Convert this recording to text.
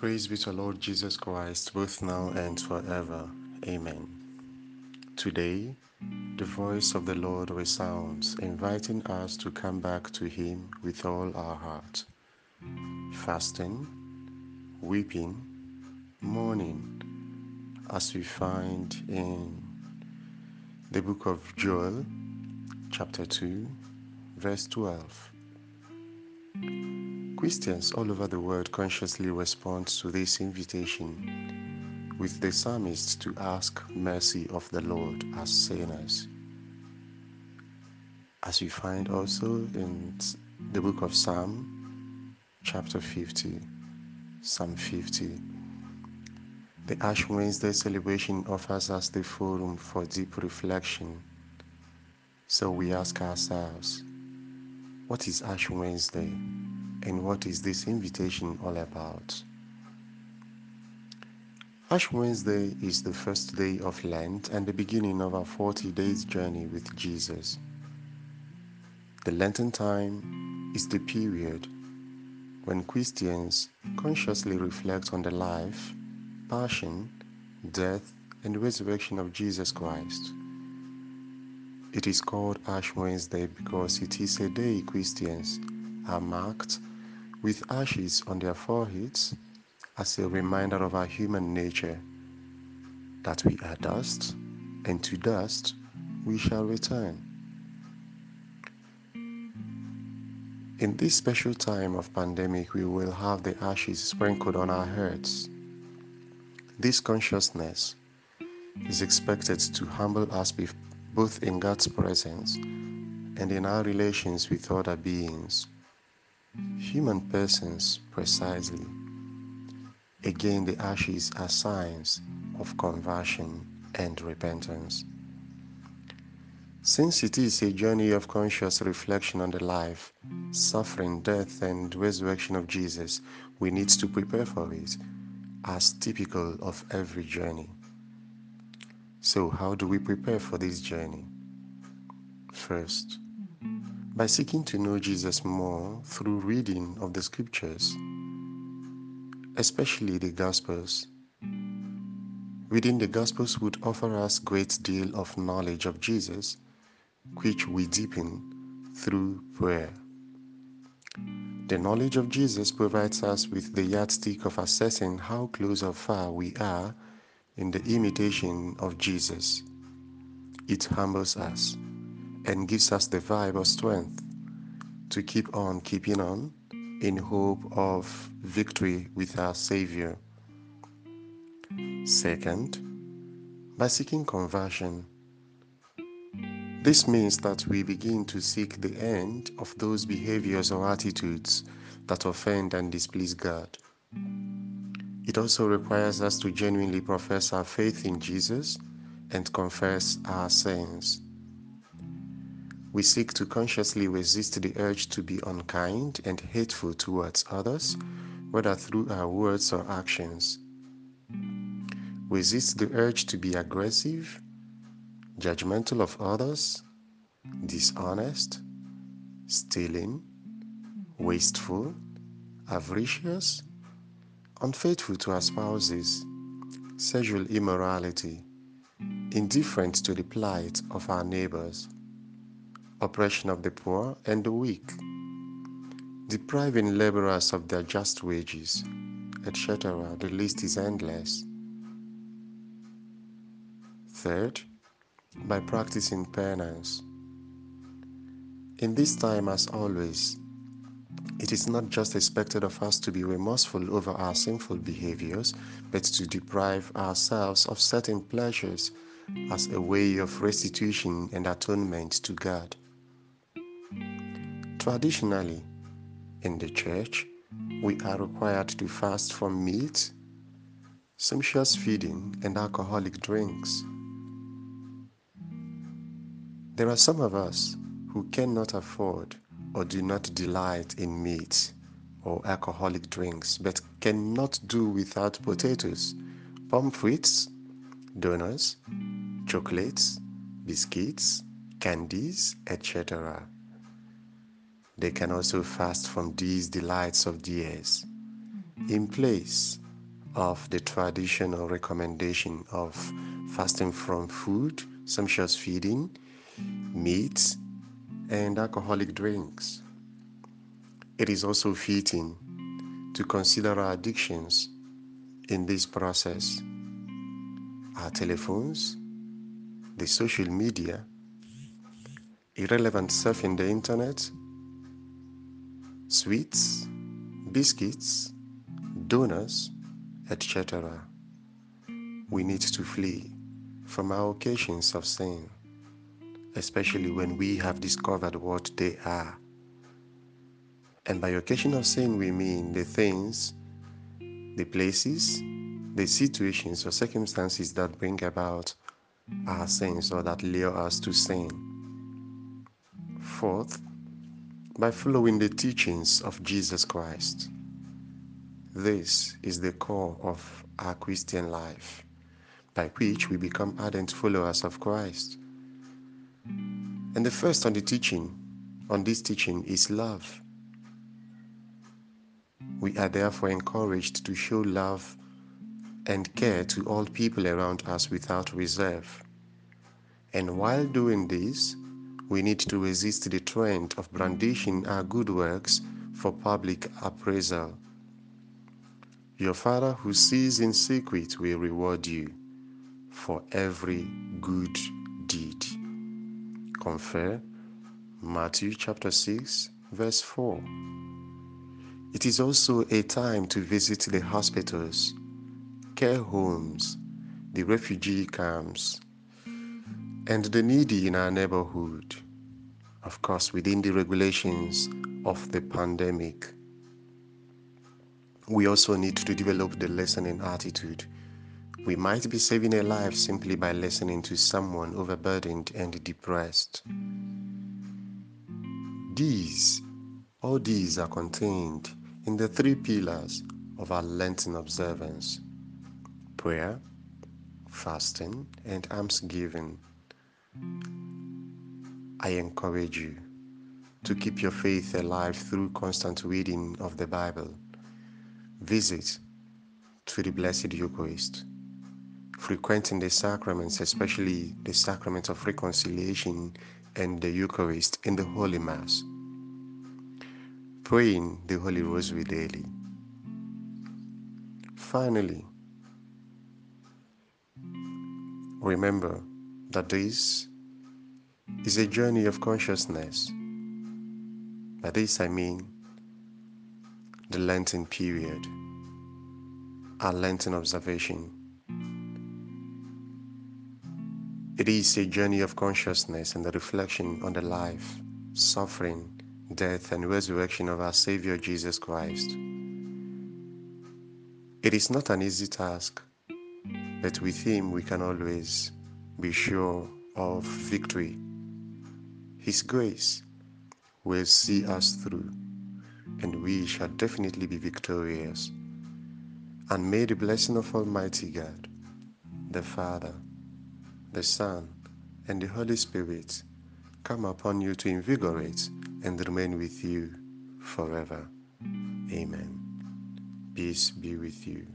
Praise be to Lord Jesus Christ, both now and forever. Amen. Today, the voice of the Lord resounds, inviting us to come back to Him with all our heart. Fasting, weeping, mourning, as we find in the book of Joel, chapter 2, verse 12. Christians all over the world consciously respond to this invitation with the psalmist to ask mercy of the Lord as sinners. As we find also in the book of Psalm, chapter 50, Psalm 50. The Ash Wednesday celebration offers us the forum for deep reflection. So we ask ourselves, what is Ash Wednesday? And what is this invitation all about? Ash Wednesday is the first day of Lent and the beginning of our 40 days journey with Jesus. The Lenten time is the period when Christians consciously reflect on the life, passion, death, and resurrection of Jesus Christ. It is called Ash Wednesday because it is a day Christians are marked with ashes on their foreheads as a reminder of our human nature that we are dust and to dust we shall return. In this special time of pandemic, we will have the ashes sprinkled on our heads. This consciousness is expected to humble us both in God's presence and in our relations with other beings human persons precisely. Again, the ashes are signs of conversion and repentance. Since it is a journey of conscious reflection on the life, suffering, death, and resurrection of Jesus, we need to prepare for it as typical of every journey. So, how do we prepare for this journey? First, by seeking to know Jesus more through reading of the scriptures, especially the Gospels. Reading the Gospels would offer us great deal of knowledge of Jesus, which we deepen through prayer. The knowledge of Jesus provides us with the yardstick of assessing how close or far we are in the imitation of Jesus. It humbles us and gives us the vibe of strength to keep on keeping on in hope of victory with our Savior. Second, by seeking conversion. This means that we begin to seek the end of those behaviors or attitudes that offend and displease God. It also requires us to genuinely profess our faith in Jesus and confess our sins. We seek to consciously resist the urge to be unkind and hateful towards others, whether through our words or actions. Resist the urge to be aggressive, judgmental of others, dishonest, stealing, wasteful, avaricious, unfaithful to our spouses, sexual immorality, indifferent to the plight of our neighbors oppression of the poor and the weak, depriving laborers of their just wages, etc. The list is endless. Third, by practicing penance. In this time, as always, it is not just expected of us to be remorseful over our sinful behaviors, but to deprive ourselves of certain pleasures as a way of restitution and atonement to God. Traditionally, in the church, we are required to fast from meat, sumptuous feeding, and alcoholic drinks. There are some of us who cannot afford or do not delight in meat or alcoholic drinks, but cannot do without potatoes, pomfrets, donuts, chocolates, biscuits, candies, etc. They can also fast from these delights of the ears. In place of the traditional recommendation of fasting from food, sumptuous feeding, meats, and alcoholic drinks. It is also fitting to consider our addictions in this process our telephones, the social media, irrelevant surfing the internet, sweets, biscuits, donuts, etc. We need to flee from our occasions of sin, especially when we have discovered what they are. And by occasion of sin, we mean the things, the places, the situations or circumstances that bring about our sins or that lure us to sin. Fourth, by following the teachings of Jesus Christ. This is the core of our Christian life, by which we become ardent followers of Christ. And the first on the teaching, on this teaching, is love. We are therefore encouraged to show love and care to all people around us without reserve. And while doing this, we need to resist the trend of brandishing our good works for public appraisal. Your Father who sees in secret will reward you for every good deed. Compare Matthew chapter 6, verse 4. It is also a time to visit the hospitals care homes, the refugee camps, and the needy in our neighborhood, of course, within the regulations of the pandemic. We also need to develop the listening attitude. We might be saving a life simply by listening to someone overburdened and depressed. These, all these are contained in the three pillars of our Lenten observance prayer, fasting, and almsgiving. I encourage you to keep your faith alive through constant reading of the Bible. Visit to the Blessed Eucharist, frequenting the sacraments, especially the sacrament of reconciliation and the Eucharist in the Holy Mass, praying the Holy Rosary daily. Finally, Remember that this is a journey of consciousness. By this I mean the Lenten period, our Lenten observation. It is a journey of consciousness and the reflection on the life, suffering, death, and resurrection of our Savior Jesus Christ. It is not an easy task but with Him we can always be sure of victory. His grace will see us through, and we shall definitely be victorious. And may the blessing of Almighty God, the Father, the Son, and the Holy Spirit come upon you to invigorate and remain with you forever. Amen. Peace be with you.